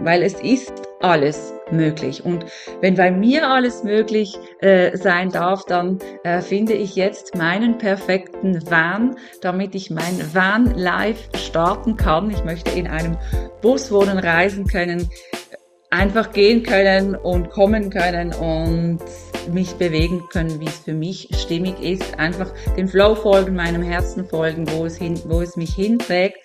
weil es ist alles möglich. Und wenn bei mir alles möglich äh, sein darf, dann äh, finde ich jetzt meinen perfekten Van, damit ich mein Van live starten kann. Ich möchte in einem Bus wohnen, reisen können, einfach gehen können und kommen können und mich bewegen können, wie es für mich stimmig ist. Einfach dem Flow folgen, meinem Herzen folgen, wo es, hin, wo es mich hinträgt.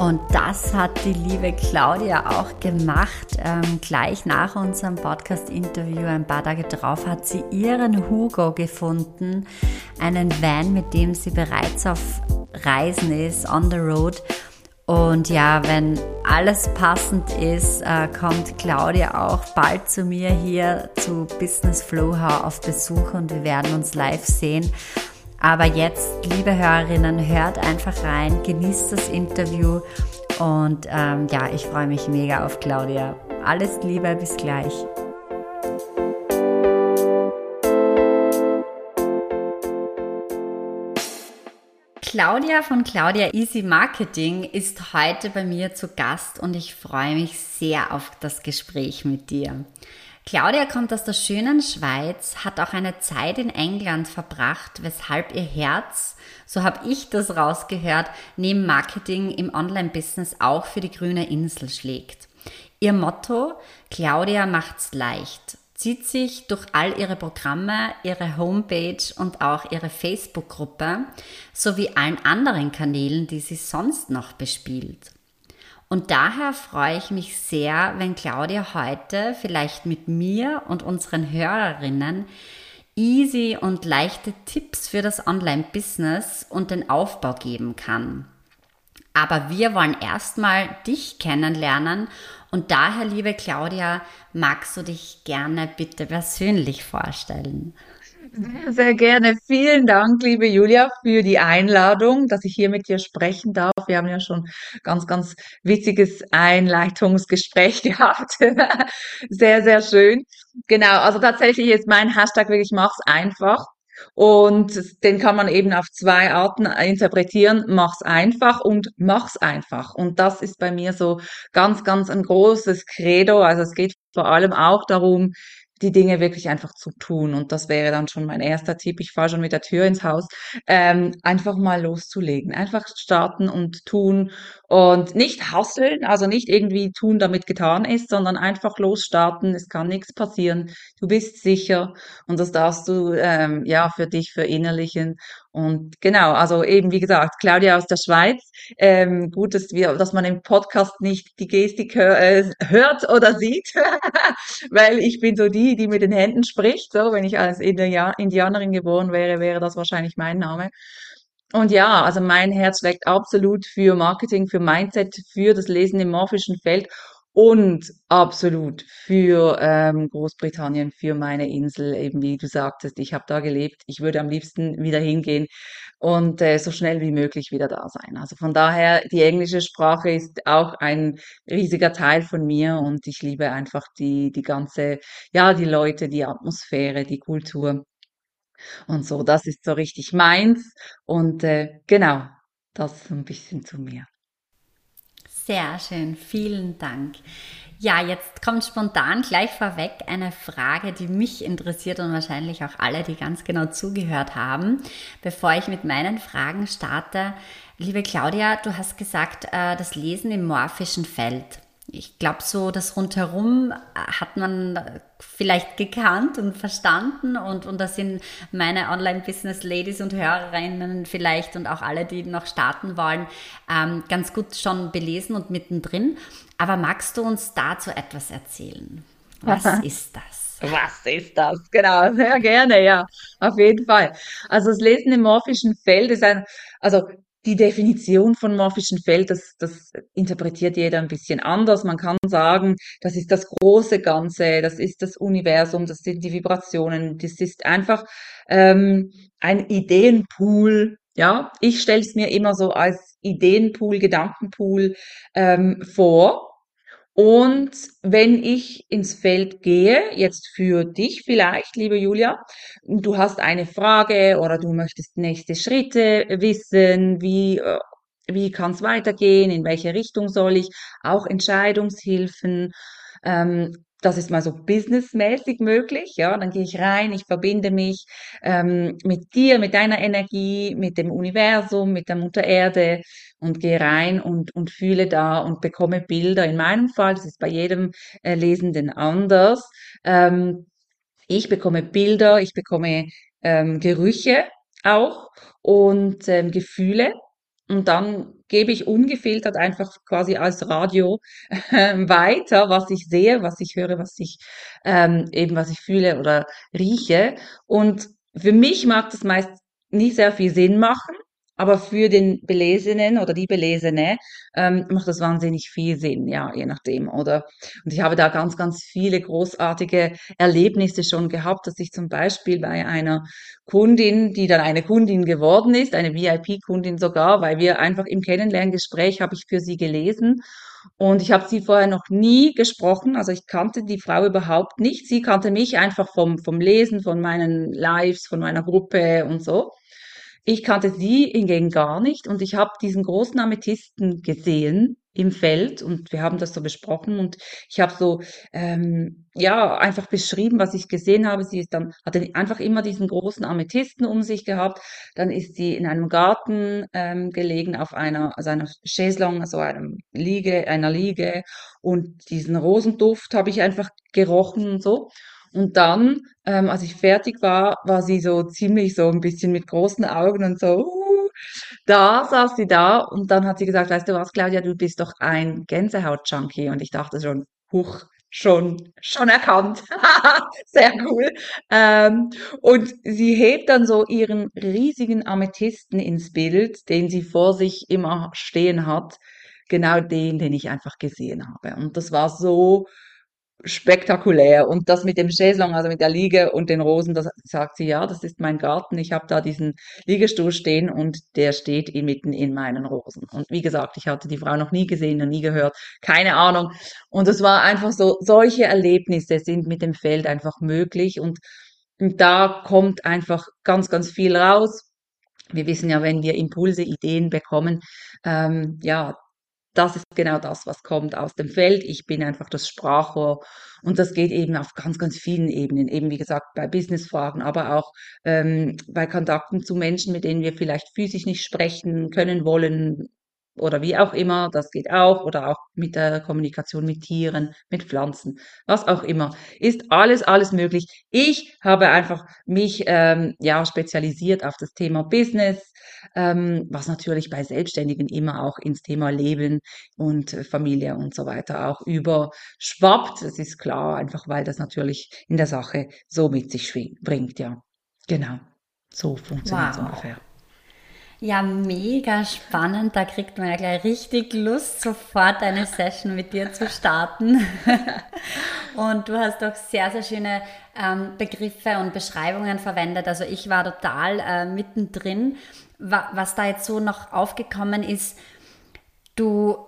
Und das hat die liebe Claudia auch gemacht. Ähm, gleich nach unserem Podcast-Interview, ein paar Tage drauf, hat sie ihren Hugo gefunden. Einen Van, mit dem sie bereits auf Reisen ist, on the road. Und ja, wenn alles passend ist, äh, kommt Claudia auch bald zu mir hier zu Business Flow auf Besuch und wir werden uns live sehen. Aber jetzt, liebe Hörerinnen, hört einfach rein, genießt das Interview und ähm, ja, ich freue mich mega auf Claudia. Alles Liebe, bis gleich. Claudia von Claudia Easy Marketing ist heute bei mir zu Gast und ich freue mich sehr auf das Gespräch mit dir. Claudia kommt aus der schönen Schweiz, hat auch eine Zeit in England verbracht, weshalb ihr Herz, so habe ich das rausgehört, neben Marketing im Online-Business auch für die grüne Insel schlägt. Ihr Motto, Claudia macht's leicht, zieht sich durch all ihre Programme, ihre Homepage und auch ihre Facebook-Gruppe sowie allen anderen Kanälen, die sie sonst noch bespielt. Und daher freue ich mich sehr, wenn Claudia heute vielleicht mit mir und unseren Hörerinnen easy und leichte Tipps für das Online-Business und den Aufbau geben kann. Aber wir wollen erstmal dich kennenlernen und daher, liebe Claudia, magst du dich gerne bitte persönlich vorstellen? Sehr, sehr gerne. Vielen Dank, liebe Julia, für die Einladung, dass ich hier mit dir sprechen darf. Wir haben ja schon ganz, ganz witziges Einleitungsgespräch gehabt. sehr, sehr schön. Genau, also tatsächlich ist mein Hashtag wirklich mach's einfach. Und den kann man eben auf zwei Arten interpretieren. Mach's einfach und mach's einfach. Und das ist bei mir so ganz, ganz ein großes Credo. Also es geht vor allem auch darum, die Dinge wirklich einfach zu tun. Und das wäre dann schon mein erster Tipp. Ich fahre schon mit der Tür ins Haus. Ähm, einfach mal loszulegen. Einfach starten und tun und nicht hasseln, also nicht irgendwie tun, damit getan ist, sondern einfach losstarten. Es kann nichts passieren. Du bist sicher und das darfst du ähm, ja für dich verinnerlichen. Und genau, also eben wie gesagt, Claudia aus der Schweiz. Ähm, gut, dass wir, dass man im Podcast nicht die Gestik hör, äh, hört oder sieht, weil ich bin so die, die mit den Händen spricht. So, wenn ich als Indianerin geboren wäre, wäre das wahrscheinlich mein Name. Und ja, also mein Herz schlägt absolut für Marketing, für Mindset, für das Lesen im morphischen Feld und absolut für ähm, Großbritannien, für meine Insel, eben wie du sagtest, ich habe da gelebt. Ich würde am liebsten wieder hingehen und äh, so schnell wie möglich wieder da sein. Also von daher, die englische Sprache ist auch ein riesiger Teil von mir und ich liebe einfach die, die ganze, ja, die Leute, die Atmosphäre, die Kultur und so. Das ist so richtig meins und äh, genau, das ein bisschen zu mir. Sehr schön, vielen Dank. Ja, jetzt kommt spontan gleich vorweg eine Frage, die mich interessiert und wahrscheinlich auch alle, die ganz genau zugehört haben. Bevor ich mit meinen Fragen starte, liebe Claudia, du hast gesagt, äh, das Lesen im morphischen Feld ich glaube, so das Rundherum hat man vielleicht gekannt und verstanden und, und das sind meine Online-Business-Ladies und Hörerinnen vielleicht und auch alle, die noch starten wollen, ähm, ganz gut schon belesen und mittendrin. Aber magst du uns dazu etwas erzählen? Was ist das? Was ist das? Genau, sehr gerne, ja, auf jeden Fall. Also das Lesen im morphischen Feld ist ein, also die Definition von morphischen Feld, das, das interpretiert jeder ein bisschen anders. Man kann sagen, das ist das große Ganze, das ist das Universum, das sind die Vibrationen, das ist einfach ähm, ein Ideenpool. Ja, ich stelle es mir immer so als Ideenpool, Gedankenpool ähm, vor. Und wenn ich ins Feld gehe, jetzt für dich vielleicht, liebe Julia, du hast eine Frage oder du möchtest nächste Schritte wissen, wie äh, wie kann es weitergehen, in welche Richtung soll ich, auch Entscheidungshilfen. Ähm, das ist mal so businessmäßig möglich, ja. Dann gehe ich rein, ich verbinde mich ähm, mit dir, mit deiner Energie, mit dem Universum, mit der Mutter Erde und gehe rein und, und fühle da und bekomme Bilder. In meinem Fall, das ist bei jedem äh, Lesenden anders. Ähm, ich bekomme Bilder, ich bekomme ähm, Gerüche auch und ähm, Gefühle. Und dann gebe ich ungefiltert einfach quasi als Radio äh, weiter, was ich sehe, was ich höre, was ich ähm, eben was ich fühle oder rieche. Und für mich mag das meist nicht sehr viel Sinn machen, aber für den Belesenen oder die Belesene ähm, macht das wahnsinnig viel Sinn, ja, je nachdem, oder? Und ich habe da ganz, ganz viele großartige Erlebnisse schon gehabt, dass ich zum Beispiel bei einer Kundin, die dann eine Kundin geworden ist, eine VIP-Kundin sogar, weil wir einfach im Kennenlerngespräch habe ich für sie gelesen und ich habe sie vorher noch nie gesprochen, also ich kannte die Frau überhaupt nicht. Sie kannte mich einfach vom, vom Lesen, von meinen Lives, von meiner Gruppe und so. Ich kannte sie hingegen gar nicht und ich habe diesen großen Amethysten gesehen im Feld und wir haben das so besprochen und ich habe so ähm, ja einfach beschrieben, was ich gesehen habe. Sie ist dann hatte einfach immer diesen großen Amethysten um sich gehabt. Dann ist sie in einem Garten ähm, gelegen auf einer also einer Chaiselong, also einem Liege, einer Liege und diesen Rosenduft habe ich einfach gerochen und so. Und dann, ähm, als ich fertig war, war sie so ziemlich so ein bisschen mit großen Augen und so, uh, da saß sie da und dann hat sie gesagt, weißt du was, Claudia, du bist doch ein Gänsehaut-Junkie. Und ich dachte schon, huch, schon, schon erkannt. Sehr cool. Ähm, und sie hebt dann so ihren riesigen Amethysten ins Bild, den sie vor sich immer stehen hat. Genau den, den ich einfach gesehen habe. Und das war so, spektakulär. Und das mit dem Chaiselong, also mit der Liege und den Rosen, das sagt sie, ja, das ist mein Garten. Ich habe da diesen Liegestuhl stehen und der steht inmitten in meinen Rosen. Und wie gesagt, ich hatte die Frau noch nie gesehen und nie gehört, keine Ahnung. Und es war einfach so, solche Erlebnisse sind mit dem Feld einfach möglich und, und da kommt einfach ganz, ganz viel raus. Wir wissen ja, wenn wir Impulse, Ideen bekommen, ähm, ja, das ist genau das, was kommt aus dem Feld. Ich bin einfach das Sprachrohr und das geht eben auf ganz, ganz vielen Ebenen. Eben wie gesagt bei Businessfragen, aber auch ähm, bei Kontakten zu Menschen, mit denen wir vielleicht physisch nicht sprechen können wollen, oder wie auch immer, das geht auch, oder auch mit der Kommunikation mit Tieren, mit Pflanzen, was auch immer, ist alles, alles möglich. Ich habe einfach mich ähm, ja spezialisiert auf das Thema Business, ähm, was natürlich bei Selbstständigen immer auch ins Thema Leben und Familie und so weiter auch überschwappt. Das ist klar, einfach weil das natürlich in der Sache so mit sich bringt, ja. Genau. So funktioniert es Wow. ungefähr. Ja, mega spannend. Da kriegt man ja gleich richtig Lust, sofort eine Session mit dir zu starten. Und du hast doch sehr, sehr schöne ähm, Begriffe und Beschreibungen verwendet. Also ich war total äh, mittendrin. Wa was da jetzt so noch aufgekommen ist, du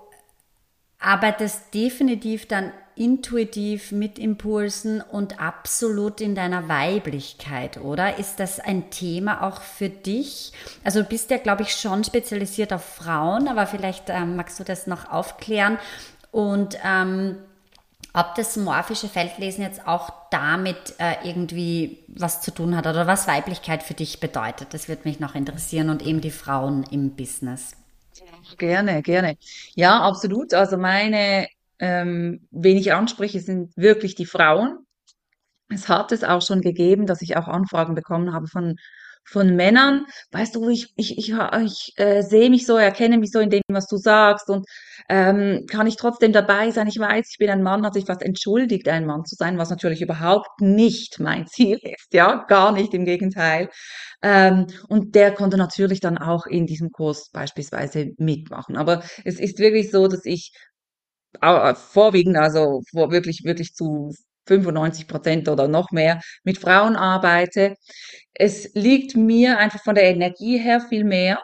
arbeitest definitiv dann intuitiv mit Impulsen und absolut in deiner Weiblichkeit, oder? Ist das ein Thema auch für dich? Also du bist ja, glaube ich, schon spezialisiert auf Frauen, aber vielleicht ähm, magst du das noch aufklären und ähm, ob das morphische Feldlesen jetzt auch damit äh, irgendwie was zu tun hat oder was Weiblichkeit für dich bedeutet. Das würde mich noch interessieren und eben die Frauen im Business. Gerne, gerne. Ja, absolut. Also meine, ähm, ich anspreche, sind wirklich die Frauen. Es hat es auch schon gegeben, dass ich auch Anfragen bekommen habe von, von Männern. Weißt du, ich, ich, ich, ich äh, sehe mich so, erkenne mich so in dem, was du sagst und ähm, kann ich trotzdem dabei sein? Ich weiß, ich bin ein Mann, hat sich fast entschuldigt, ein Mann zu sein, was natürlich überhaupt nicht mein Ziel ist, ja, gar nicht, im Gegenteil. Ähm, und der konnte natürlich dann auch in diesem Kurs beispielsweise mitmachen. Aber es ist wirklich so, dass ich au- vorwiegend, also wirklich, wirklich zu 95 Prozent oder noch mehr mit Frauen arbeite. Es liegt mir einfach von der Energie her viel mehr.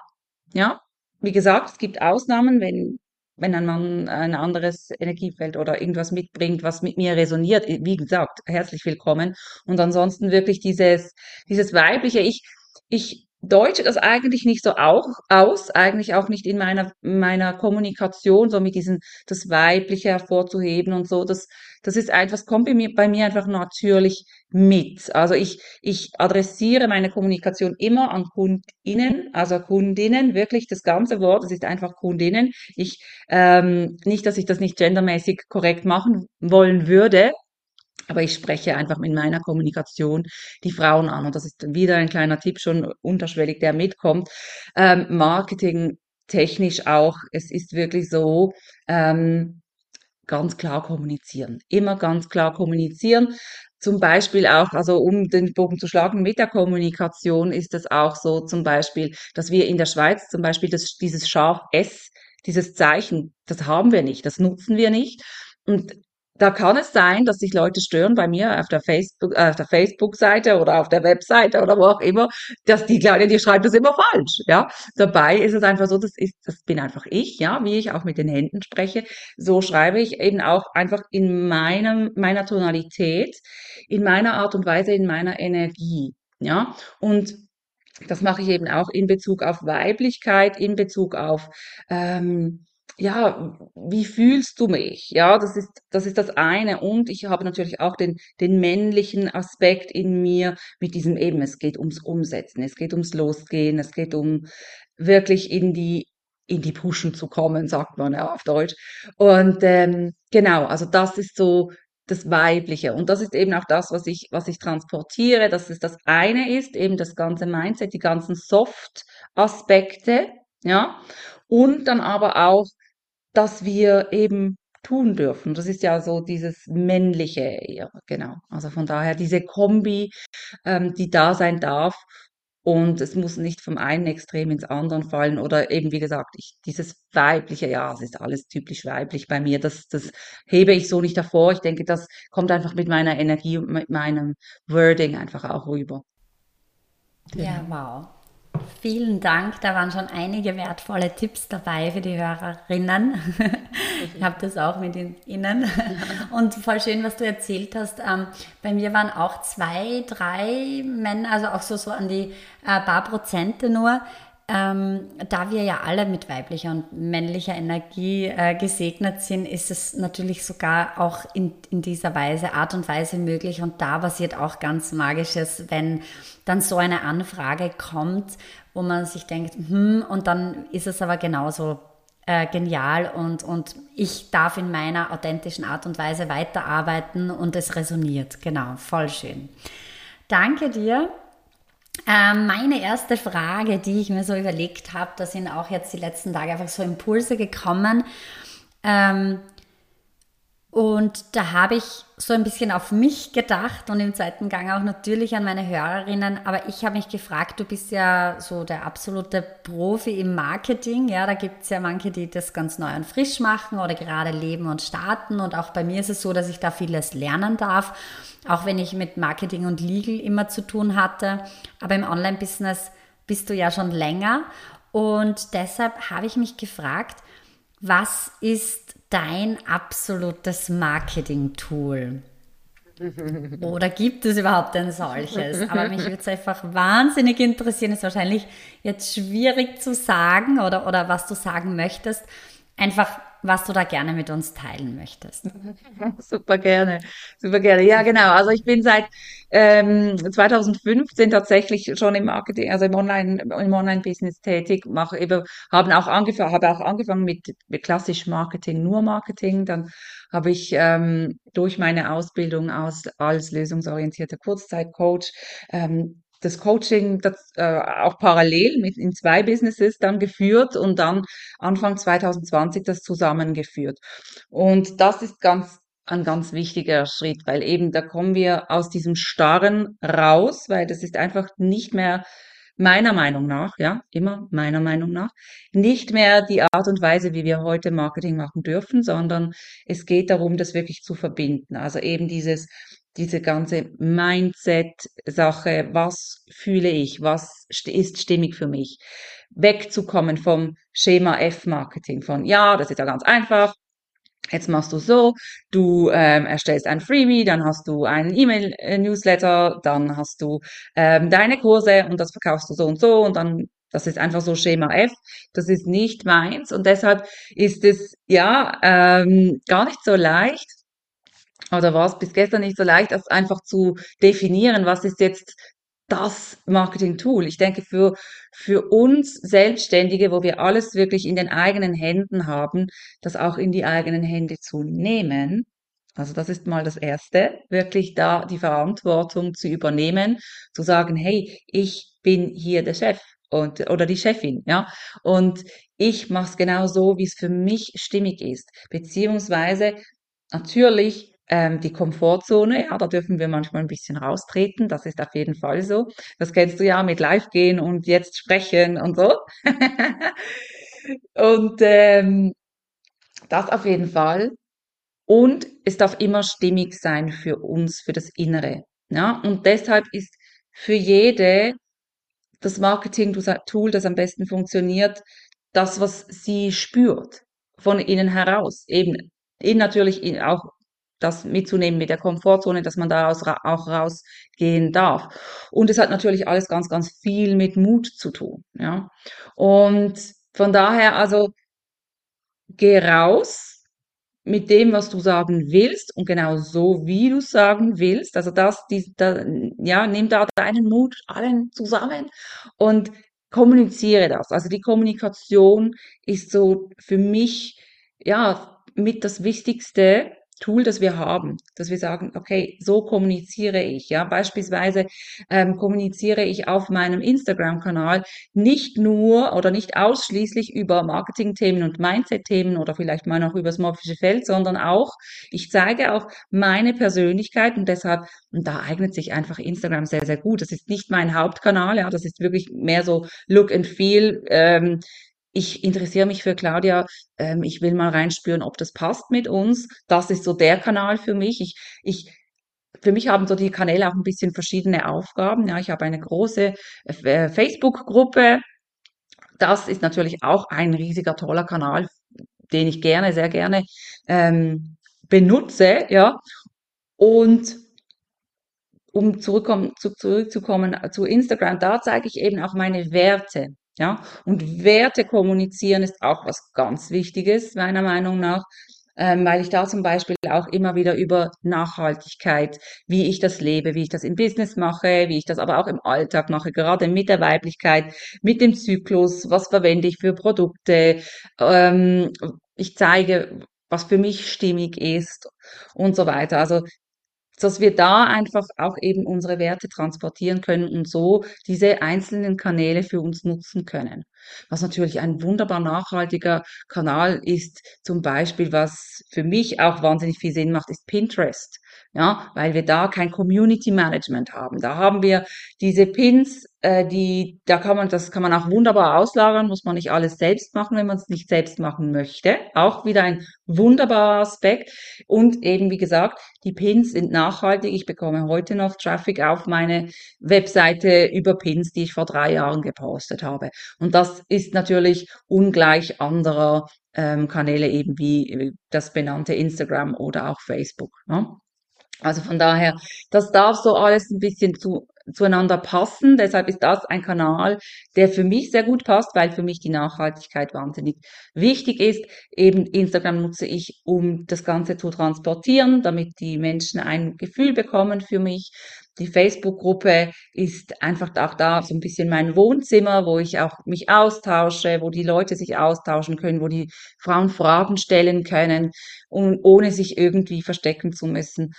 Ja, wie gesagt, es gibt Ausnahmen, wenn, wenn ein Mann ein anderes Energiefeld oder irgendwas mitbringt, was mit mir resoniert. Wie gesagt, herzlich willkommen. Und ansonsten wirklich dieses, dieses weibliche, ich, ich deutet das eigentlich nicht so auch aus, eigentlich auch nicht in meiner, meiner Kommunikation, so mit diesem, das Weibliche hervorzuheben und so. Das, das ist etwas, kommt bei mir, bei mir einfach natürlich mit. Also ich, ich adressiere meine Kommunikation immer an KundInnen, also Kundinnen, wirklich das ganze Wort, das ist einfach Kundinnen. Ich, ähm, nicht, dass ich das nicht gendermäßig korrekt machen wollen würde, aber ich spreche einfach mit meiner Kommunikation die Frauen an. Und das ist wieder ein kleiner Tipp schon unterschwellig, der mitkommt. Ähm, Marketing technisch auch. Es ist wirklich so, ähm, ganz klar kommunizieren. Immer ganz klar kommunizieren. Zum Beispiel auch, also um den Bogen zu schlagen mit der Kommunikation ist es auch so zum Beispiel, dass wir in der Schweiz zum Beispiel das, dieses scharf S, dieses Zeichen, das haben wir nicht, das nutzen wir nicht. Und da kann es sein, dass sich Leute stören bei mir auf der Facebook, äh, auf der Facebook-Seite oder auf der Webseite oder wo auch immer, dass die Kleine, die schreibt das immer falsch, ja. Dabei ist es einfach so, das ist, das bin einfach ich, ja, wie ich auch mit den Händen spreche. So schreibe ich eben auch einfach in meinem, meiner Tonalität, in meiner Art und Weise, in meiner Energie, ja. Und das mache ich eben auch in Bezug auf Weiblichkeit, in Bezug auf, ähm, ja, wie fühlst du mich? Ja, das ist, das ist das eine. Und ich habe natürlich auch den, den männlichen Aspekt in mir mit diesem eben, es geht ums Umsetzen, es geht ums Losgehen, es geht um wirklich in die, in die Puschen zu kommen, sagt man ja auf Deutsch. Und ähm, genau, also das ist so das Weibliche. Und das ist eben auch das, was ich, was ich transportiere, dass es das eine ist, eben das ganze Mindset, die ganzen Soft-Aspekte, ja. Und dann aber auch dass wir eben tun dürfen. Das ist ja so dieses Männliche eher, genau. Also von daher diese Kombi, ähm, die da sein darf. Und es muss nicht vom einen Extrem ins andere fallen oder eben, wie gesagt, ich, dieses weibliche, ja, es ist alles typisch weiblich bei mir. Das, das hebe ich so nicht hervor. Ich denke, das kommt einfach mit meiner Energie und mit meinem Wording einfach auch rüber. Ja, wow. Vielen Dank, da waren schon einige wertvolle Tipps dabei für die Hörerinnen. ich habe das auch mit Ihnen. Und voll schön, was du erzählt hast. Ähm, bei mir waren auch zwei, drei Männer, also auch so, so an die äh, paar Prozente nur, ähm, da wir ja alle mit weiblicher und männlicher Energie äh, gesegnet sind, ist es natürlich sogar auch in, in dieser Weise, Art und Weise möglich. Und da passiert auch ganz Magisches, wenn dann so eine Anfrage kommt, wo man sich denkt, hm, und dann ist es aber genauso äh, genial und, und ich darf in meiner authentischen Art und Weise weiterarbeiten und es resoniert. Genau, voll schön. Danke dir. Ähm, meine erste Frage, die ich mir so überlegt habe, da sind auch jetzt die letzten Tage einfach so Impulse gekommen. Ähm, und da habe ich so ein bisschen auf mich gedacht und im zweiten Gang auch natürlich an meine Hörerinnen. Aber ich habe mich gefragt, du bist ja so der absolute Profi im Marketing. Ja, da gibt es ja manche, die das ganz neu und frisch machen oder gerade leben und starten. Und auch bei mir ist es so, dass ich da vieles lernen darf. Auch wenn ich mit Marketing und Legal immer zu tun hatte. Aber im Online-Business bist du ja schon länger. Und deshalb habe ich mich gefragt, was ist dein absolutes Marketing-Tool? Oder gibt es überhaupt ein solches? Aber mich würde es einfach wahnsinnig interessieren. Ist wahrscheinlich jetzt schwierig zu sagen oder, oder was du sagen möchtest. Einfach was du da gerne mit uns teilen möchtest. Super gerne, super gerne. Ja, genau. Also ich bin seit ähm, 2015 tatsächlich schon im Marketing, also im Online, im Online-Business tätig. Mache eben, haben auch angefangen, habe auch angefangen mit, mit klassisch Marketing, nur Marketing. Dann habe ich ähm, durch meine Ausbildung aus, als lösungsorientierter Kurzzeitcoach ähm, das Coaching das, äh, auch parallel mit in zwei Businesses dann geführt und dann Anfang 2020 das zusammengeführt. Und das ist ganz ein ganz wichtiger Schritt, weil eben da kommen wir aus diesem Starren raus, weil das ist einfach nicht mehr meiner Meinung nach, ja, immer meiner Meinung nach, nicht mehr die Art und Weise, wie wir heute Marketing machen dürfen, sondern es geht darum, das wirklich zu verbinden. Also eben dieses diese ganze Mindset-Sache, was fühle ich, was ist stimmig für mich, wegzukommen vom Schema F-Marketing, von ja, das ist ja ganz einfach, Jetzt machst du so, du ähm, erstellst ein Freebie, dann hast du einen E-Mail-Newsletter, dann hast du ähm, deine Kurse und das verkaufst du so und so und dann, das ist einfach so Schema F. Das ist nicht meins und deshalb ist es ja ähm, gar nicht so leicht oder war es bis gestern nicht so leicht, das einfach zu definieren, was ist jetzt das Marketing-Tool. Ich denke, für, für uns Selbstständige, wo wir alles wirklich in den eigenen Händen haben, das auch in die eigenen Hände zu nehmen. Also das ist mal das Erste, wirklich da die Verantwortung zu übernehmen, zu sagen, hey, ich bin hier der Chef und, oder die Chefin, ja, und ich mache es genau so, wie es für mich stimmig ist, beziehungsweise natürlich ähm, die Komfortzone, ja, da dürfen wir manchmal ein bisschen raustreten, das ist auf jeden Fall so. Das kennst du ja mit Live gehen und jetzt sprechen und so. und ähm, das auf jeden Fall. Und es darf immer stimmig sein für uns, für das Innere. Ja, und deshalb ist für jede das Marketing-Tool, das am besten funktioniert, das, was sie spürt, von innen heraus. Eben, in natürlich auch das mitzunehmen mit der Komfortzone, dass man daraus auch rausgehen darf. Und es hat natürlich alles ganz, ganz viel mit Mut zu tun, ja. Und von daher, also, geh raus mit dem, was du sagen willst und genau so, wie du sagen willst. Also das, die, da, ja, nimm da deinen Mut allen zusammen und kommuniziere das. Also die Kommunikation ist so für mich, ja, mit das Wichtigste, Tool, das wir haben, dass wir sagen, okay, so kommuniziere ich. Ja, beispielsweise ähm, kommuniziere ich auf meinem Instagram-Kanal nicht nur oder nicht ausschließlich über Marketing-Themen und Mindset-Themen oder vielleicht mal noch über das morphische Feld, sondern auch, ich zeige auch meine Persönlichkeit und deshalb, und da eignet sich einfach Instagram sehr, sehr gut. Das ist nicht mein Hauptkanal, ja, das ist wirklich mehr so Look and Feel. Ähm, ich interessiere mich für Claudia, ähm, ich will mal reinspüren, ob das passt mit uns. Das ist so der Kanal für mich. Ich, ich, für mich haben so die Kanäle auch ein bisschen verschiedene Aufgaben. Ja, ich habe eine große äh, Facebook-Gruppe. Das ist natürlich auch ein riesiger, toller Kanal, den ich gerne, sehr gerne ähm, benutze. Ja, und um zurückkommen, zu, zurückzukommen zu Instagram, da zeige ich eben auch meine Werte. Ja, und Werte kommunizieren ist auch was ganz Wichtiges, meiner Meinung nach, ähm, weil ich da zum Beispiel auch immer wieder über Nachhaltigkeit, wie ich das lebe, wie ich das im Business mache, wie ich das aber auch im Alltag mache, gerade mit der Weiblichkeit, mit dem Zyklus, was verwende ich für Produkte, ähm, ich zeige, was für mich stimmig ist und so weiter. Also dass wir da einfach auch eben unsere Werte transportieren können und so diese einzelnen Kanäle für uns nutzen können. Was natürlich ein wunderbar nachhaltiger Kanal ist, zum Beispiel, was für mich auch wahnsinnig viel Sinn macht, ist Pinterest. Ja, weil wir da kein Community Management haben. Da haben wir diese Pins, äh, die, da kann man, das kann man auch wunderbar auslagern, muss man nicht alles selbst machen, wenn man es nicht selbst machen möchte. Auch wieder ein wunderbarer Aspekt. Und eben, wie gesagt, die Pins sind nachhaltig. Ich bekomme heute noch Traffic auf meine Webseite über Pins, die ich vor drei Jahren gepostet habe. Und das ist natürlich ungleich anderer ähm, Kanäle eben wie das benannte Instagram oder auch Facebook. Ne? Also von daher, das darf so alles ein bisschen zu, zueinander passen. Deshalb ist das ein Kanal, der für mich sehr gut passt, weil für mich die Nachhaltigkeit wahnsinnig wichtig ist. Eben Instagram nutze ich, um das Ganze zu transportieren, damit die Menschen ein Gefühl bekommen für mich. Die Facebook-Gruppe ist einfach auch da so ein bisschen mein Wohnzimmer, wo ich auch mich austausche, wo die Leute sich austauschen können, wo die Frauen Fragen stellen können und ohne sich irgendwie verstecken zu müssen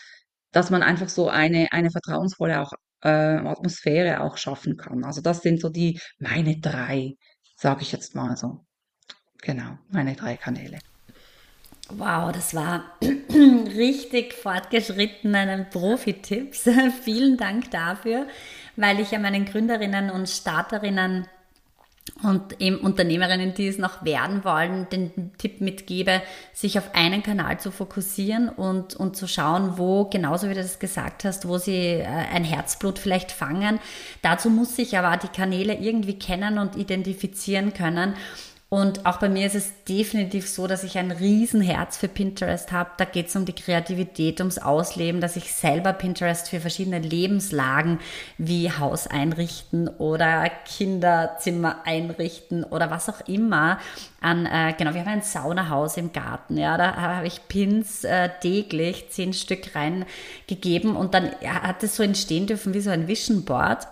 dass man einfach so eine, eine vertrauensvolle auch, äh, Atmosphäre auch schaffen kann. Also das sind so die meine drei, sage ich jetzt mal so. Genau, meine drei Kanäle. Wow, das war richtig fortgeschrittene Profi-Tipps. Vielen Dank dafür, weil ich ja meinen Gründerinnen und Starterinnen und eben Unternehmerinnen, die es noch werden wollen, den Tipp mitgebe, sich auf einen Kanal zu fokussieren und, und zu schauen, wo, genauso wie du das gesagt hast, wo sie äh, ein Herzblut vielleicht fangen. Dazu muss ich aber die Kanäle irgendwie kennen und identifizieren können. Und auch bei mir ist es definitiv so, dass ich ein Riesenherz für Pinterest habe. Da geht es um die Kreativität, ums Ausleben, dass ich selber Pinterest für verschiedene Lebenslagen wie Haus einrichten oder Kinderzimmer einrichten oder was auch immer an, äh, genau, wir haben ein Saunahaus im Garten, ja, da habe ich Pins äh, täglich zehn Stück reingegeben und dann hat es so entstehen dürfen wie so ein Vision Board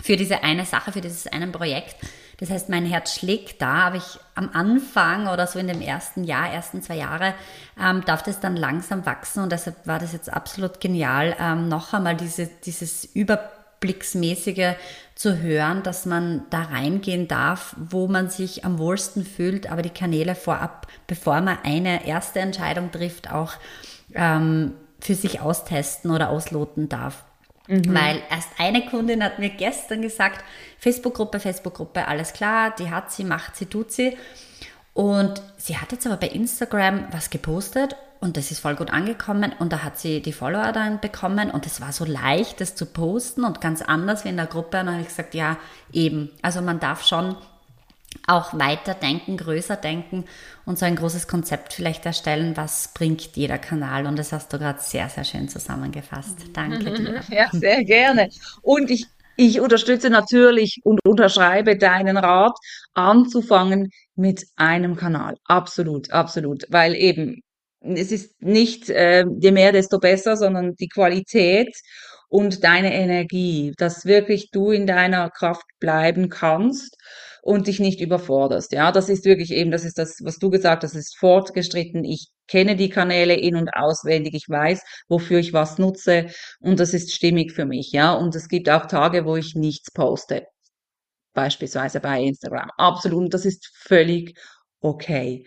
für diese eine Sache, für dieses eine Projekt. Das heißt, mein Herz schlägt da, aber ich am Anfang oder so in dem ersten Jahr, ersten zwei Jahre, ähm, darf das dann langsam wachsen und deshalb war das jetzt absolut genial, ähm, noch einmal diese, dieses Überblicksmäßige zu hören, dass man da reingehen darf, wo man sich am wohlsten fühlt, aber die Kanäle vorab, bevor man eine erste Entscheidung trifft, auch ähm, für sich austesten oder ausloten darf. Mhm. Weil erst eine Kundin hat mir gestern gesagt, Facebook-Gruppe, Facebook-Gruppe, alles klar, die hat sie, macht sie, tut sie. Und sie hat jetzt aber bei Instagram was gepostet und das ist voll gut angekommen und da hat sie die Follower dann bekommen und es war so leicht, das zu posten und ganz anders wie in der Gruppe. Und dann habe ich gesagt, ja, eben. Also man darf schon auch weiter denken, größer denken und so ein großes Konzept vielleicht erstellen, was bringt jeder Kanal. Und das hast du gerade sehr, sehr schön zusammengefasst. Danke dir. Ja, sehr gerne. Und ich, ich unterstütze natürlich und unterschreibe deinen Rat, anzufangen mit einem Kanal. Absolut, absolut. Weil eben, es ist nicht äh, je mehr, desto besser, sondern die Qualität und deine Energie, dass wirklich du in deiner Kraft bleiben kannst und dich nicht überforderst. Ja, das ist wirklich eben, das ist das, was du gesagt hast, ist fortgestritten. Ich kenne die Kanäle in und auswendig. Ich weiß, wofür ich was nutze und das ist stimmig für mich. Ja, und es gibt auch Tage, wo ich nichts poste. Beispielsweise bei Instagram. Absolut. Und das ist völlig okay.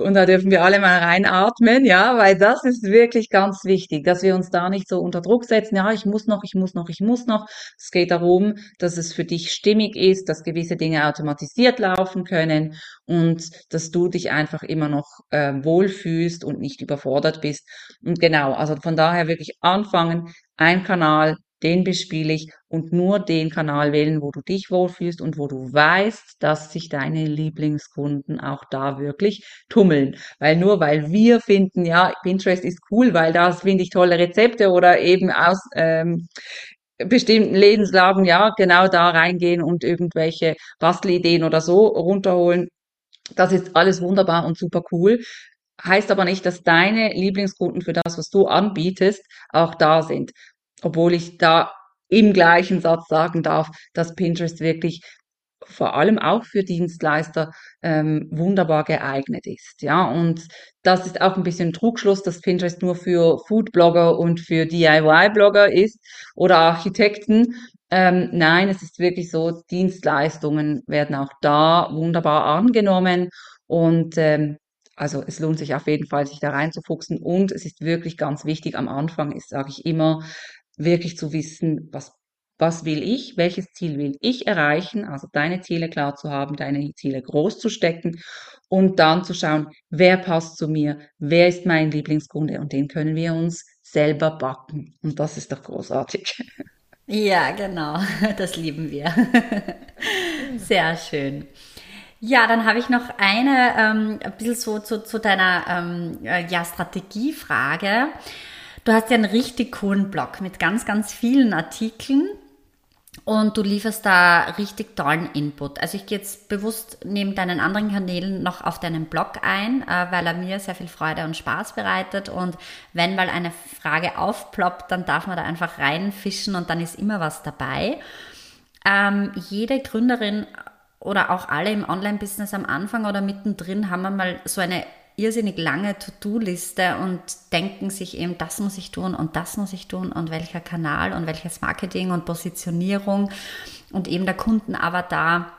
Und da dürfen wir alle mal reinatmen, ja, weil das ist wirklich ganz wichtig, dass wir uns da nicht so unter Druck setzen. Ja, ich muss noch, ich muss noch, ich muss noch. Es geht darum, dass es für dich stimmig ist, dass gewisse Dinge automatisiert laufen können und dass du dich einfach immer noch äh, wohlfühlst und nicht überfordert bist. Und genau, also von daher wirklich anfangen, ein Kanal, den bespiele ich und nur den Kanal wählen, wo du dich wohlfühlst und wo du weißt, dass sich deine Lieblingskunden auch da wirklich tummeln. Weil nur weil wir finden, ja, Pinterest ist cool, weil da finde ich tolle Rezepte oder eben aus ähm, bestimmten Lebenslagen, ja, genau da reingehen und irgendwelche Bastelideen oder so runterholen. Das ist alles wunderbar und super cool. Heißt aber nicht, dass deine Lieblingskunden für das, was du anbietest, auch da sind obwohl ich da im gleichen Satz sagen darf, dass Pinterest wirklich vor allem auch für Dienstleister ähm, wunderbar geeignet ist. Ja, und das ist auch ein bisschen Trugschluss, dass Pinterest nur für Foodblogger und für DIY-Blogger ist oder Architekten. Ähm, nein, es ist wirklich so, Dienstleistungen werden auch da wunderbar angenommen und ähm, also es lohnt sich auf jeden Fall, sich da reinzufuchsen und es ist wirklich ganz wichtig am Anfang, ist, sage ich immer, wirklich zu wissen, was, was will ich, welches Ziel will ich erreichen, also deine Ziele klar zu haben, deine Ziele groß zu stecken und dann zu schauen, wer passt zu mir, wer ist mein Lieblingskunde und den können wir uns selber backen. Und das ist doch großartig. Ja, genau, das lieben wir. Sehr schön. Ja, dann habe ich noch eine, ähm, ein bisschen so zu, zu deiner ähm, ja, Strategiefrage. Du hast ja einen richtig coolen Blog mit ganz, ganz vielen Artikeln und du lieferst da richtig tollen Input. Also ich gehe jetzt bewusst neben deinen anderen Kanälen noch auf deinen Blog ein, äh, weil er mir sehr viel Freude und Spaß bereitet. Und wenn mal eine Frage aufploppt, dann darf man da einfach reinfischen und dann ist immer was dabei. Ähm, jede Gründerin oder auch alle im Online-Business am Anfang oder mittendrin haben wir mal so eine irrsinnig lange To-Do-Liste und denken sich eben, das muss ich tun und das muss ich tun und welcher Kanal und welches Marketing und Positionierung und eben der Kundenavatar.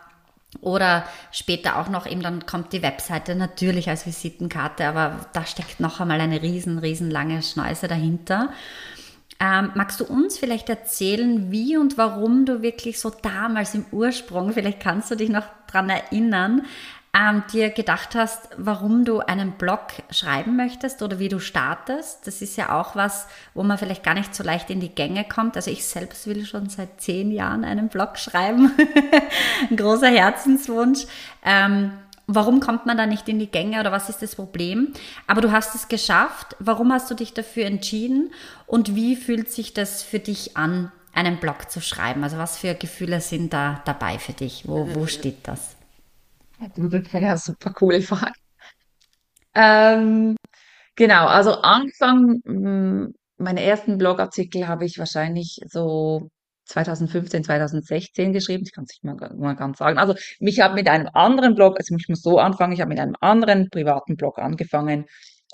Oder später auch noch eben, dann kommt die Webseite natürlich als Visitenkarte, aber da steckt noch einmal eine riesen, riesen lange Schneise dahinter. Ähm, magst du uns vielleicht erzählen, wie und warum du wirklich so damals im Ursprung, vielleicht kannst du dich noch dran erinnern, ähm, dir gedacht hast, warum du einen Blog schreiben möchtest oder wie du startest. Das ist ja auch was, wo man vielleicht gar nicht so leicht in die Gänge kommt. Also ich selbst will schon seit zehn Jahren einen Blog schreiben. Ein großer Herzenswunsch. Ähm, warum kommt man da nicht in die Gänge oder was ist das Problem? Aber du hast es geschafft. Warum hast du dich dafür entschieden und wie fühlt sich das für dich an, einen Blog zu schreiben? Also was für Gefühle sind da dabei für dich? Wo, wo steht das? Ja, super coole Frage. Ähm, genau, also Anfang, mh, meine ersten Blogartikel habe ich wahrscheinlich so 2015, 2016 geschrieben. Ich kann es nicht mal, mal ganz sagen. Also mich habe mit einem anderen Blog, also ich muss so anfangen, ich habe mit einem anderen privaten Blog angefangen.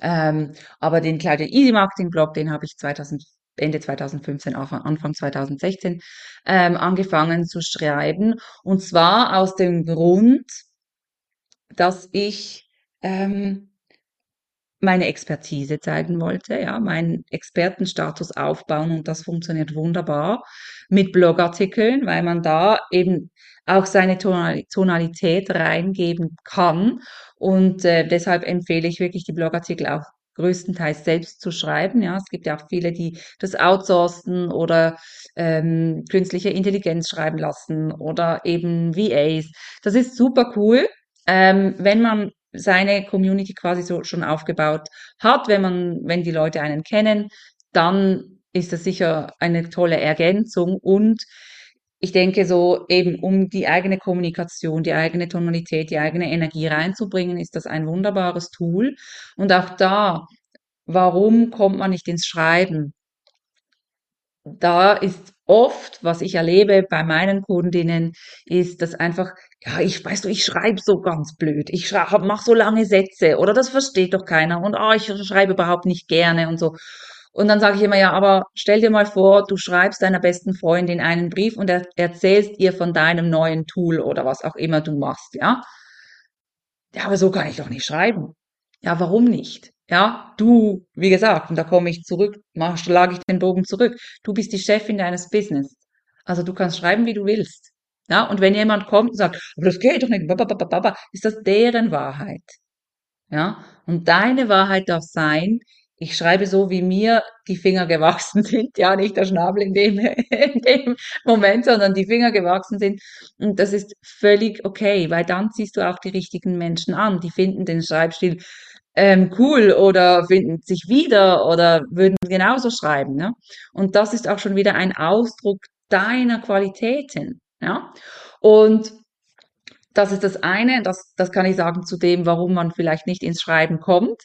Ähm, aber den Claudia Easy Marketing Blog, den habe ich 2000, Ende 2015, Anfang, Anfang 2016 ähm, angefangen zu schreiben. Und zwar aus dem Grund, dass ich ähm, meine Expertise zeigen wollte, ja, meinen Expertenstatus aufbauen und das funktioniert wunderbar mit Blogartikeln, weil man da eben auch seine Tonalität reingeben kann und äh, deshalb empfehle ich wirklich die Blogartikel auch größtenteils selbst zu schreiben. Ja, es gibt ja auch viele, die das outsourcen oder ähm, künstliche Intelligenz schreiben lassen oder eben VAs. Das ist super cool, ähm, wenn man seine Community quasi so schon aufgebaut hat, wenn man, wenn die Leute einen kennen, dann ist das sicher eine tolle Ergänzung und ich denke so eben, um die eigene Kommunikation, die eigene Tonalität, die eigene Energie reinzubringen, ist das ein wunderbares Tool. Und auch da, warum kommt man nicht ins Schreiben? Da ist oft, was ich erlebe bei meinen Kundinnen, ist, dass einfach, ja, ich weiß du, ich schreibe so ganz blöd, ich mach so lange Sätze oder das versteht doch keiner und oh, ich schreibe überhaupt nicht gerne und so. Und dann sage ich immer, ja, aber stell dir mal vor, du schreibst deiner besten Freundin einen Brief und er, erzählst ihr von deinem neuen Tool oder was auch immer du machst, ja? Ja, aber so kann ich doch nicht schreiben. Ja, warum nicht? Ja, du, wie gesagt, und da komme ich zurück, mach, schlage ich den Bogen zurück. Du bist die Chefin deines Business. Also du kannst schreiben, wie du willst. Ja, und wenn jemand kommt und sagt, aber das geht doch nicht, ist das deren Wahrheit. Ja, und deine Wahrheit darf sein, ich schreibe so, wie mir die Finger gewachsen sind, ja, nicht der Schnabel in dem, in dem Moment, sondern die Finger gewachsen sind. Und das ist völlig okay, weil dann ziehst du auch die richtigen Menschen an. Die finden den Schreibstil ähm, cool oder finden sich wieder oder würden genauso schreiben. Ne? Und das ist auch schon wieder ein Ausdruck deiner Qualitäten. Ja? Und das ist das eine, das, das kann ich sagen zu dem, warum man vielleicht nicht ins Schreiben kommt.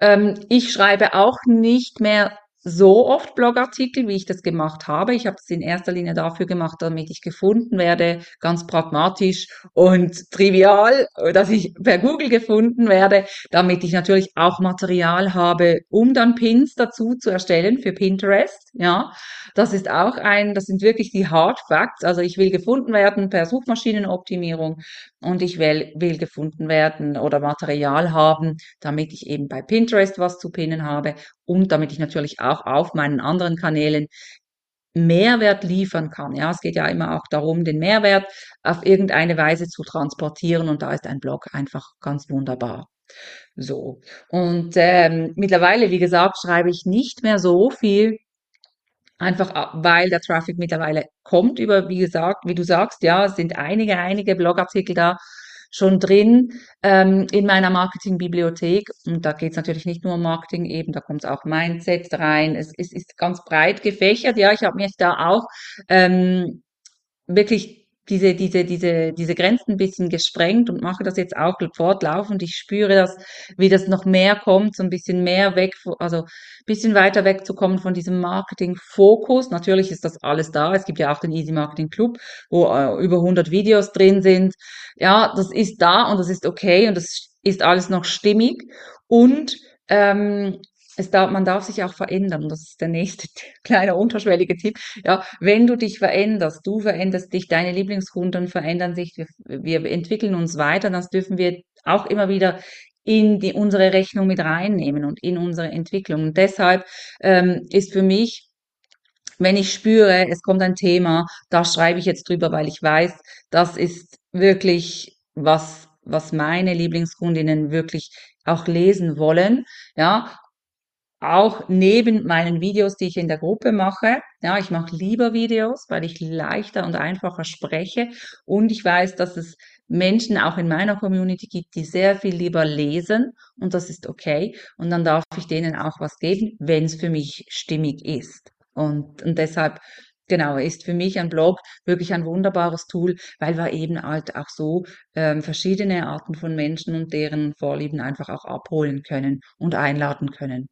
Ähm, ich schreibe auch nicht mehr so oft Blogartikel, wie ich das gemacht habe. Ich habe es in erster Linie dafür gemacht, damit ich gefunden werde, ganz pragmatisch und trivial, dass ich per Google gefunden werde, damit ich natürlich auch Material habe, um dann Pins dazu zu erstellen für Pinterest. Ja, das ist auch ein, das sind wirklich die Hard Facts. Also ich will gefunden werden per Suchmaschinenoptimierung und ich will, will gefunden werden oder Material haben, damit ich eben bei Pinterest was zu pinnen habe und damit ich natürlich auch auf meinen anderen Kanälen Mehrwert liefern kann. Ja, es geht ja immer auch darum, den Mehrwert auf irgendeine Weise zu transportieren und da ist ein Blog einfach ganz wunderbar. So. Und ähm, mittlerweile, wie gesagt, schreibe ich nicht mehr so viel, einfach weil der Traffic mittlerweile kommt über, wie gesagt, wie du sagst, ja, es sind einige, einige Blogartikel da, schon drin ähm, in meiner Marketingbibliothek. Und da geht es natürlich nicht nur um Marketing, eben da kommt auch Mindset rein. Es, es ist ganz breit gefächert. Ja, ich habe mich da auch ähm, wirklich diese, diese, diese, diese Grenzen ein bisschen gesprengt und mache das jetzt auch fortlaufend. Ich spüre das, wie das noch mehr kommt, so ein bisschen mehr weg, also ein bisschen weiter wegzukommen von diesem Marketing-Fokus. Natürlich ist das alles da. Es gibt ja auch den Easy Marketing Club, wo äh, über 100 Videos drin sind. Ja, das ist da und das ist okay und das ist alles noch stimmig. Und ähm, es darf, man darf sich auch verändern. Das ist der nächste kleine unterschwellige Tipp. Ja, wenn du dich veränderst, du veränderst dich, deine Lieblingskunden verändern sich, wir, wir entwickeln uns weiter, das dürfen wir auch immer wieder in die, unsere Rechnung mit reinnehmen und in unsere Entwicklung. Und deshalb ähm, ist für mich, wenn ich spüre, es kommt ein Thema, da schreibe ich jetzt drüber, weil ich weiß, das ist wirklich was was meine Lieblingskundinnen wirklich auch lesen wollen, ja, auch neben meinen Videos, die ich in der Gruppe mache. Ja, ich mache lieber Videos, weil ich leichter und einfacher spreche und ich weiß, dass es Menschen auch in meiner Community gibt, die sehr viel lieber lesen und das ist okay und dann darf ich denen auch was geben, wenn es für mich stimmig ist. Und, und deshalb Genau, ist für mich ein Blog wirklich ein wunderbares Tool, weil wir eben halt auch so ähm, verschiedene Arten von Menschen und deren Vorlieben einfach auch abholen können und einladen können.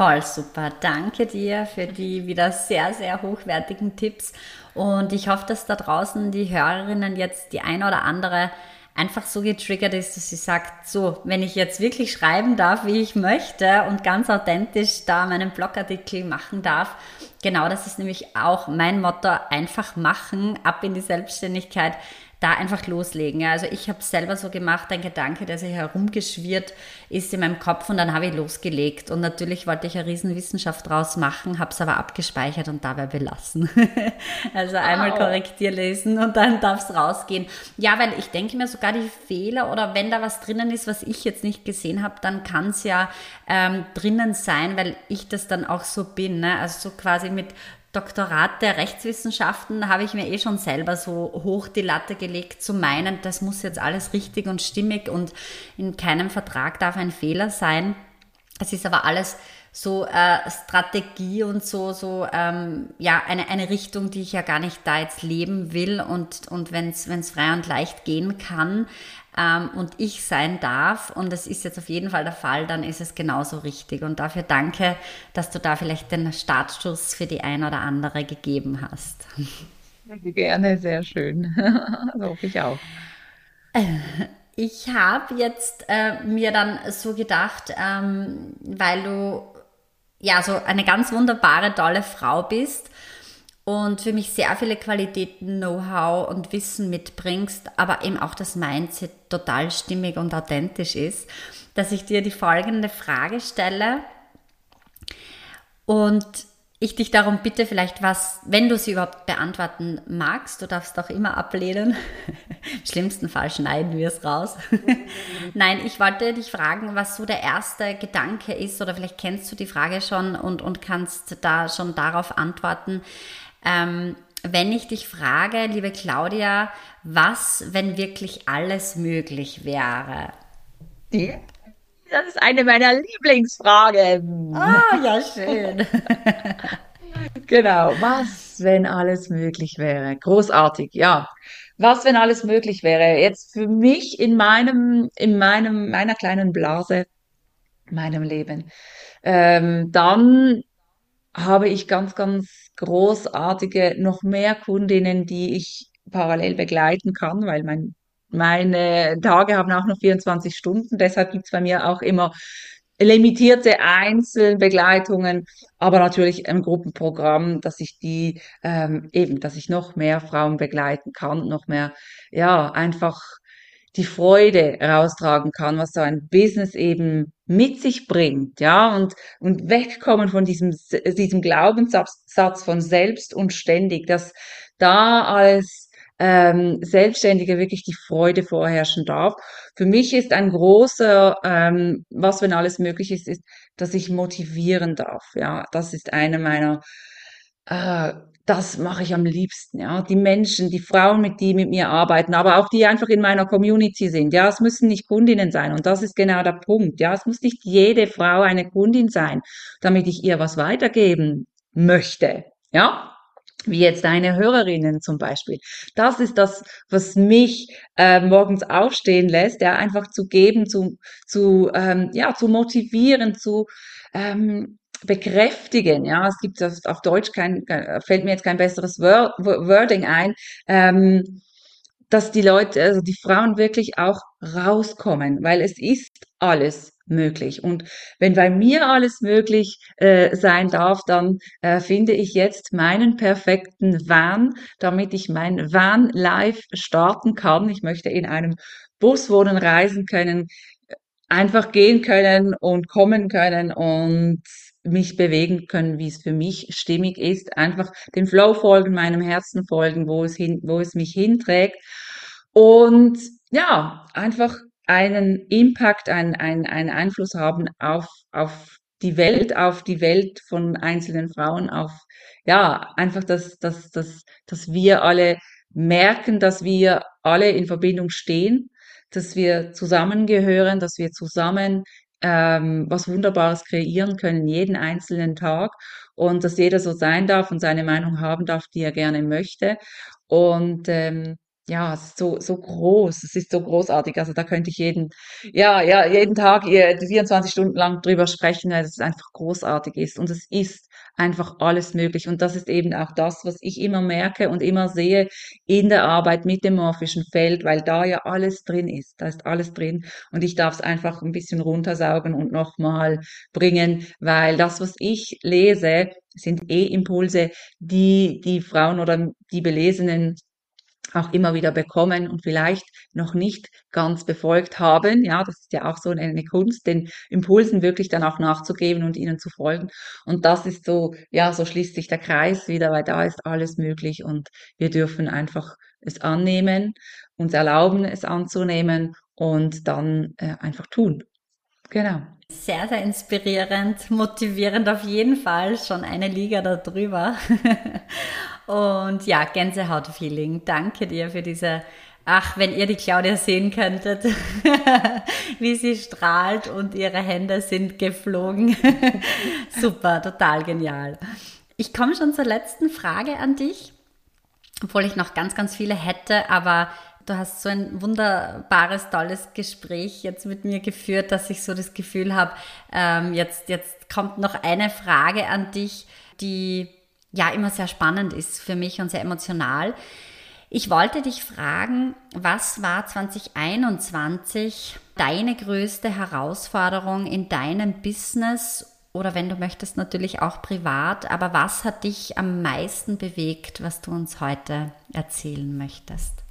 Voll super. Danke dir für die wieder sehr, sehr hochwertigen Tipps. Und ich hoffe, dass da draußen die Hörerinnen jetzt die eine oder andere einfach so getriggert ist, dass sie sagt, so, wenn ich jetzt wirklich schreiben darf, wie ich möchte und ganz authentisch da meinen Blogartikel machen darf, genau das ist nämlich auch mein Motto, einfach machen, ab in die Selbstständigkeit, da einfach loslegen. Ja, also ich habe selber so gemacht, ein Gedanke, der sich herumgeschwirrt ist in meinem Kopf und dann habe ich losgelegt. Und natürlich wollte ich eine Riesenwissenschaft draus machen, habe es aber abgespeichert und dabei belassen. also einmal korrektier lesen und dann darf es rausgehen. Ja, weil ich denke mir sogar die Fehler oder wenn da was drinnen ist, was ich jetzt nicht gesehen habe, dann kann es ja ähm, drinnen sein, weil ich das dann auch so bin. Ne? Also so quasi mit Doktorat der Rechtswissenschaften habe ich mir eh schon selber so hoch die Latte gelegt, zu meinen, das muss jetzt alles richtig und stimmig und in keinem Vertrag darf ein Fehler sein. Es ist aber alles so äh, Strategie und so, so ähm, ja, eine, eine Richtung, die ich ja gar nicht da jetzt leben will und, und wenn es frei und leicht gehen kann, ähm, und ich sein darf, und das ist jetzt auf jeden Fall der Fall, dann ist es genauso richtig. Und dafür danke, dass du da vielleicht den Startschuss für die ein oder andere gegeben hast. Gerne, sehr schön. Das hoffe ich auch. Ich habe jetzt äh, mir dann so gedacht, ähm, weil du ja so eine ganz wunderbare, tolle Frau bist und für mich sehr viele Qualitäten, Know-how und Wissen mitbringst, aber eben auch das Mindset total stimmig und authentisch ist, dass ich dir die folgende Frage stelle und ich dich darum bitte, vielleicht was, wenn du sie überhaupt beantworten magst, du darfst auch immer ablehnen. Im schlimmsten Fall schneiden wir es raus. Nein, ich wollte dich fragen, was so der erste Gedanke ist, oder vielleicht kennst du die Frage schon und, und kannst da schon darauf antworten. Ähm, wenn ich dich frage, liebe Claudia, was, wenn wirklich alles möglich wäre? Das ist eine meiner Lieblingsfragen. Ah, ja, schön. genau. Was, wenn alles möglich wäre? Großartig, ja. Was, wenn alles möglich wäre? Jetzt für mich in meinem, in meinem, meiner kleinen Blase, meinem Leben. Ähm, dann habe ich ganz, ganz großartige, noch mehr Kundinnen, die ich parallel begleiten kann, weil mein, meine Tage haben auch noch 24 Stunden. Deshalb gibt's bei mir auch immer limitierte Einzelbegleitungen, aber natürlich ein Gruppenprogramm, dass ich die ähm, eben, dass ich noch mehr Frauen begleiten kann, noch mehr, ja, einfach die Freude raustragen kann, was so ein Business eben mit sich bringt, ja, und, und wegkommen von diesem, diesem Glaubenssatz von selbst und ständig, dass da als ähm, Selbstständige wirklich die Freude vorherrschen darf. Für mich ist ein großer, ähm, was wenn alles möglich ist, ist, dass ich motivieren darf, ja, das ist eine meiner äh, das mache ich am liebsten, ja. Die Menschen, die Frauen, mit die mit mir arbeiten, aber auch die einfach in meiner Community sind. Ja, es müssen nicht Kundinnen sein. Und das ist genau der Punkt. Ja, es muss nicht jede Frau eine Kundin sein, damit ich ihr was weitergeben möchte. Ja, wie jetzt deine Hörerinnen zum Beispiel. Das ist das, was mich äh, morgens aufstehen lässt, ja, einfach zu geben, zu, zu ähm, ja, zu motivieren, zu ähm, bekräftigen. Ja, es gibt auf, auf Deutsch kein, fällt mir jetzt kein besseres Word, Wording ein, ähm, dass die Leute, also die Frauen wirklich auch rauskommen, weil es ist alles möglich. Und wenn bei mir alles möglich äh, sein darf, dann äh, finde ich jetzt meinen perfekten Van, damit ich mein Van live starten kann. Ich möchte in einem Bus wohnen, reisen können, einfach gehen können und kommen können und mich bewegen können, wie es für mich stimmig ist, einfach dem Flow folgen, meinem Herzen folgen, wo es hin, wo es mich hinträgt. Und ja, einfach einen Impact, einen, einen, einen Einfluss haben auf, auf die Welt, auf die Welt von einzelnen Frauen, auf, ja, einfach, dass, dass, dass, dass wir alle merken, dass wir alle in Verbindung stehen, dass wir zusammengehören, dass wir zusammen ähm, was Wunderbares kreieren können, jeden einzelnen Tag und dass jeder so sein darf und seine Meinung haben darf, die er gerne möchte. Und ähm, ja, es ist so, so groß, es ist so großartig. Also da könnte ich jeden, ja, ja, jeden Tag ihr 24 Stunden lang drüber sprechen, weil es einfach großartig ist. Und es ist einfach alles möglich. Und das ist eben auch das, was ich immer merke und immer sehe in der Arbeit mit dem morphischen Feld, weil da ja alles drin ist. Da ist alles drin. Und ich darf es einfach ein bisschen runtersaugen und nochmal bringen, weil das, was ich lese, sind eh Impulse, die die Frauen oder die Belesenen auch immer wieder bekommen und vielleicht noch nicht ganz befolgt haben. Ja, das ist ja auch so eine Kunst, den Impulsen wirklich dann auch nachzugeben und ihnen zu folgen. Und das ist so, ja, so schließt sich der Kreis wieder, weil da ist alles möglich und wir dürfen einfach es annehmen, uns erlauben, es anzunehmen und dann äh, einfach tun. Genau. Sehr, sehr inspirierend, motivierend auf jeden Fall, schon eine Liga darüber. Und ja, Gänsehaut-Feeling. Danke dir für diese, ach, wenn ihr die Claudia sehen könntet, wie sie strahlt und ihre Hände sind geflogen. Super, total genial. Ich komme schon zur letzten Frage an dich, obwohl ich noch ganz, ganz viele hätte, aber du hast so ein wunderbares, tolles Gespräch jetzt mit mir geführt, dass ich so das Gefühl habe, ähm, jetzt, jetzt kommt noch eine Frage an dich, die ja immer sehr spannend ist für mich und sehr emotional. Ich wollte dich fragen, was war 2021 deine größte Herausforderung in deinem Business oder wenn du möchtest natürlich auch privat, aber was hat dich am meisten bewegt, was du uns heute erzählen möchtest?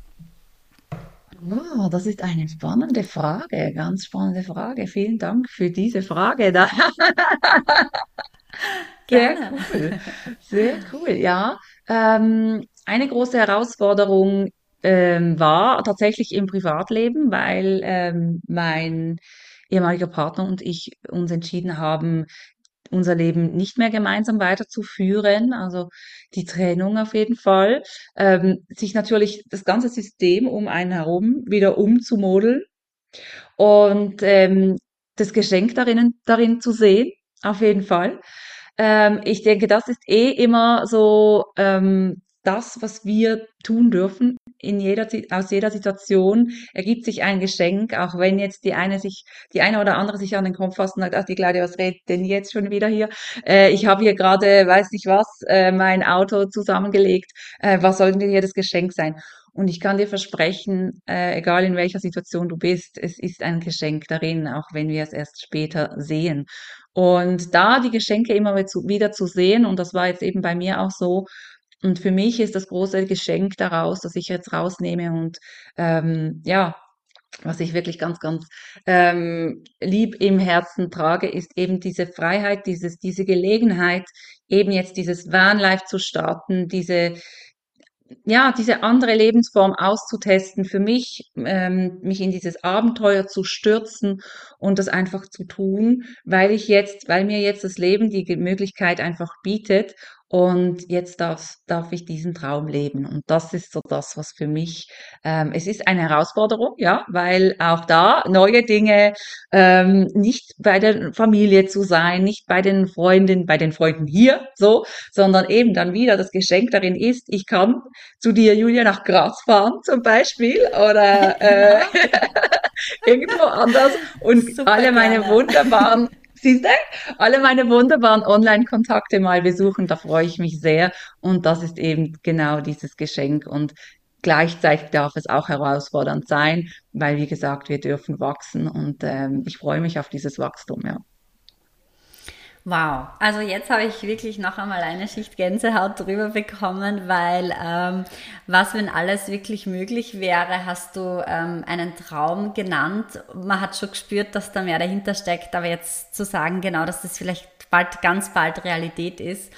Oh, das ist eine spannende Frage, ganz spannende Frage. Vielen Dank für diese Frage. Da. Sehr Gerne. cool, sehr cool, ja. Ähm, eine große Herausforderung ähm, war tatsächlich im Privatleben, weil ähm, mein ehemaliger Partner und ich uns entschieden haben, unser Leben nicht mehr gemeinsam weiterzuführen, also die Trennung auf jeden Fall, ähm, sich natürlich das ganze System um einen herum wieder umzumodeln und ähm, das Geschenk darin, darin zu sehen, auf jeden Fall. Ähm, ich denke, das ist eh immer so ähm, das, was wir tun dürfen. In jeder, aus jeder Situation ergibt sich ein Geschenk, auch wenn jetzt die eine sich, die eine oder andere sich an den Kopf fasst und sagt, ach, die Claudia, was redet denn jetzt schon wieder hier? Äh, ich habe hier gerade, weiß nicht was, äh, mein Auto zusammengelegt. Äh, was soll denn hier das Geschenk sein? Und ich kann dir versprechen, äh, egal in welcher Situation du bist, es ist ein Geschenk darin, auch wenn wir es erst später sehen. Und da die Geschenke immer wieder zu sehen, und das war jetzt eben bei mir auch so, und für mich ist das große Geschenk daraus, dass ich jetzt rausnehme und ähm, ja, was ich wirklich ganz, ganz ähm, lieb im Herzen trage, ist eben diese Freiheit, dieses, diese Gelegenheit, eben jetzt dieses Vanlife zu starten, diese ja, diese andere Lebensform auszutesten, für mich, ähm, mich in dieses Abenteuer zu stürzen und das einfach zu tun, weil ich jetzt, weil mir jetzt das Leben die Möglichkeit einfach bietet und jetzt darf, darf ich diesen Traum leben. Und das ist so das, was für mich, ähm, es ist eine Herausforderung, ja, weil auch da neue Dinge, ähm, nicht bei der Familie zu sein, nicht bei den Freunden, bei den Freunden hier, so, sondern eben dann wieder das Geschenk darin ist, ich kann zu dir, Julia, nach Graz fahren zum Beispiel oder äh, irgendwo anders und Super alle meine gerne. wunderbaren, siehst du, alle meine wunderbaren Online-Kontakte mal besuchen, da freue ich mich sehr. Und das ist eben genau dieses Geschenk. Und gleichzeitig darf es auch herausfordernd sein, weil wie gesagt, wir dürfen wachsen. Und ähm, ich freue mich auf dieses Wachstum, ja. Wow, also jetzt habe ich wirklich noch einmal eine Schicht Gänsehaut drüber bekommen, weil ähm, was, wenn alles wirklich möglich wäre, hast du ähm, einen Traum genannt. Man hat schon gespürt, dass da mehr dahinter steckt, aber jetzt zu sagen, genau, dass das vielleicht bald, ganz bald Realität ist.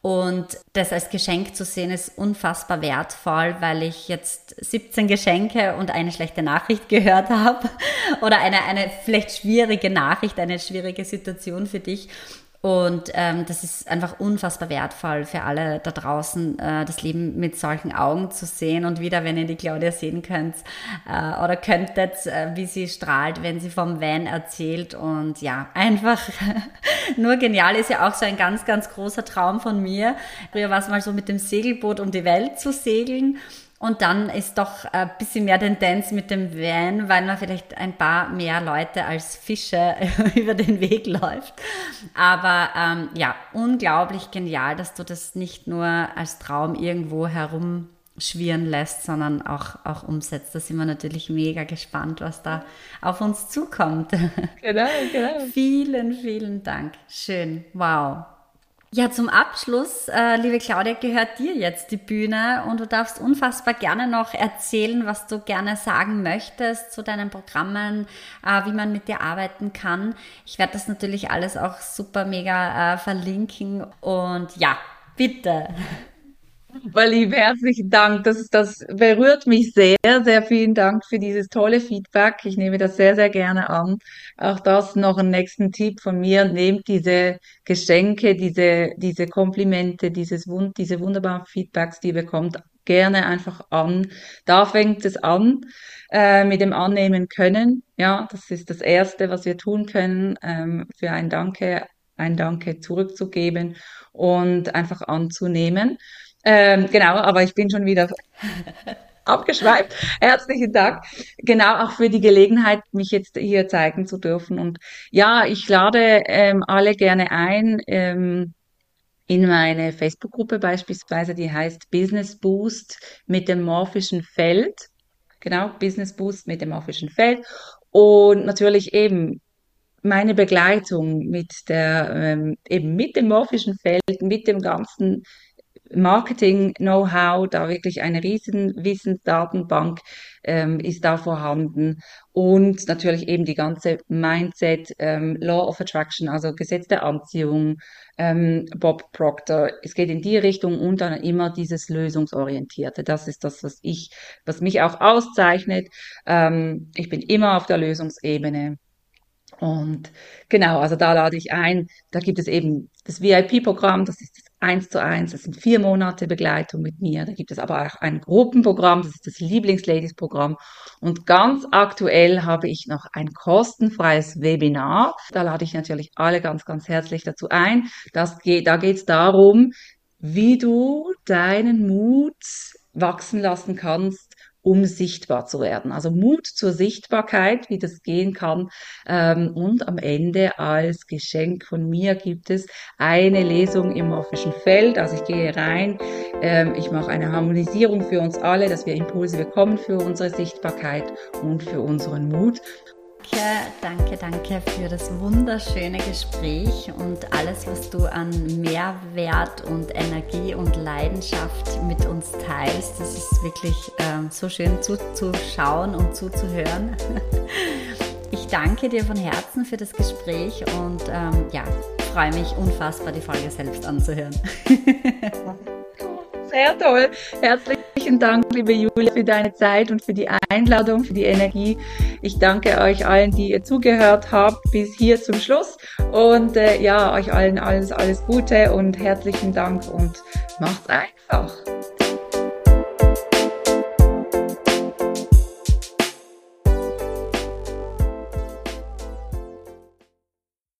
Und das als Geschenk zu sehen ist unfassbar wertvoll, weil ich jetzt 17 Geschenke und eine schlechte Nachricht gehört habe oder eine, eine vielleicht schwierige Nachricht, eine schwierige Situation für dich. Und ähm, das ist einfach unfassbar wertvoll für alle da draußen, äh, das Leben mit solchen Augen zu sehen. Und wieder, wenn ihr die Claudia sehen könnt äh, oder könntet, äh, wie sie strahlt, wenn sie vom Van erzählt. Und ja, einfach nur genial ist ja auch so ein ganz, ganz großer Traum von mir. Früher war es mal so mit dem Segelboot um die Welt zu segeln. Und dann ist doch ein bisschen mehr Tendenz mit dem Van, weil man vielleicht ein paar mehr Leute als Fische über den Weg läuft. Aber ähm, ja, unglaublich genial, dass du das nicht nur als Traum irgendwo herumschwirren lässt, sondern auch, auch umsetzt. Da sind wir natürlich mega gespannt, was da auf uns zukommt. Genau, genau. vielen, vielen Dank. Schön. Wow. Ja, zum Abschluss, äh, liebe Claudia, gehört dir jetzt die Bühne und du darfst unfassbar gerne noch erzählen, was du gerne sagen möchtest zu deinen Programmen, äh, wie man mit dir arbeiten kann. Ich werde das natürlich alles auch super mega äh, verlinken und ja, bitte. Lieb, herzlichen Dank. Das, das berührt mich sehr, sehr vielen Dank für dieses tolle Feedback. Ich nehme das sehr, sehr gerne an. Auch das noch ein nächsten Tipp von mir. Nehmt diese Geschenke, diese, diese Komplimente, dieses Wund, diese wunderbaren Feedbacks, die ihr bekommt, gerne einfach an. Da fängt es an äh, mit dem Annehmen können. Ja, das ist das Erste, was wir tun können, ähm, für ein Danke, ein Danke zurückzugeben und einfach anzunehmen. Ähm, genau, aber ich bin schon wieder abgeschweift. Herzlichen Dank. Genau, auch für die Gelegenheit, mich jetzt hier zeigen zu dürfen. Und ja, ich lade ähm, alle gerne ein. Ähm, in meine Facebook-Gruppe beispielsweise, die heißt Business Boost mit dem morphischen Feld. Genau, Business Boost mit dem morphischen Feld. Und natürlich eben meine Begleitung mit der, ähm, eben mit dem morphischen Feld, mit dem ganzen Marketing-Know-how, da wirklich eine riesen Wissensdatenbank ähm, ist da vorhanden und natürlich eben die ganze Mindset, ähm, Law of Attraction, also Gesetz der Anziehung, ähm, Bob Proctor. Es geht in die Richtung und dann immer dieses Lösungsorientierte. Das ist das, was ich, was mich auch auszeichnet. Ähm, ich bin immer auf der Lösungsebene. Und genau, also da lade ich ein. Da gibt es eben das VIP-Programm, das ist das eins zu eins. Das sind vier Monate Begleitung mit mir. Da gibt es aber auch ein Gruppenprogramm, das ist das Lieblingsladies-Programm. Und ganz aktuell habe ich noch ein kostenfreies Webinar. Da lade ich natürlich alle ganz, ganz herzlich dazu ein. Das geht, da geht es darum, wie du deinen Mut wachsen lassen kannst, um sichtbar zu werden. Also Mut zur Sichtbarkeit, wie das gehen kann. Ähm, und am Ende als Geschenk von mir gibt es eine Lesung im morphischen Feld. Also ich gehe rein, ähm, ich mache eine Harmonisierung für uns alle, dass wir Impulse bekommen für unsere Sichtbarkeit und für unseren Mut. Danke, danke für das wunderschöne Gespräch und alles, was du an Mehrwert und Energie und Leidenschaft mit uns teilst. Das ist wirklich ähm, so schön zuzuschauen und zuzuhören. Ich danke dir von Herzen für das Gespräch und ähm, ja, freue mich unfassbar, die Folge selbst anzuhören. Sehr toll. Herzlichen Dank, liebe Julia, für deine Zeit und für die Einladung, für die Energie. Ich danke euch allen, die ihr zugehört habt bis hier zum Schluss. Und äh, ja, euch allen alles, alles Gute und herzlichen Dank und macht's einfach.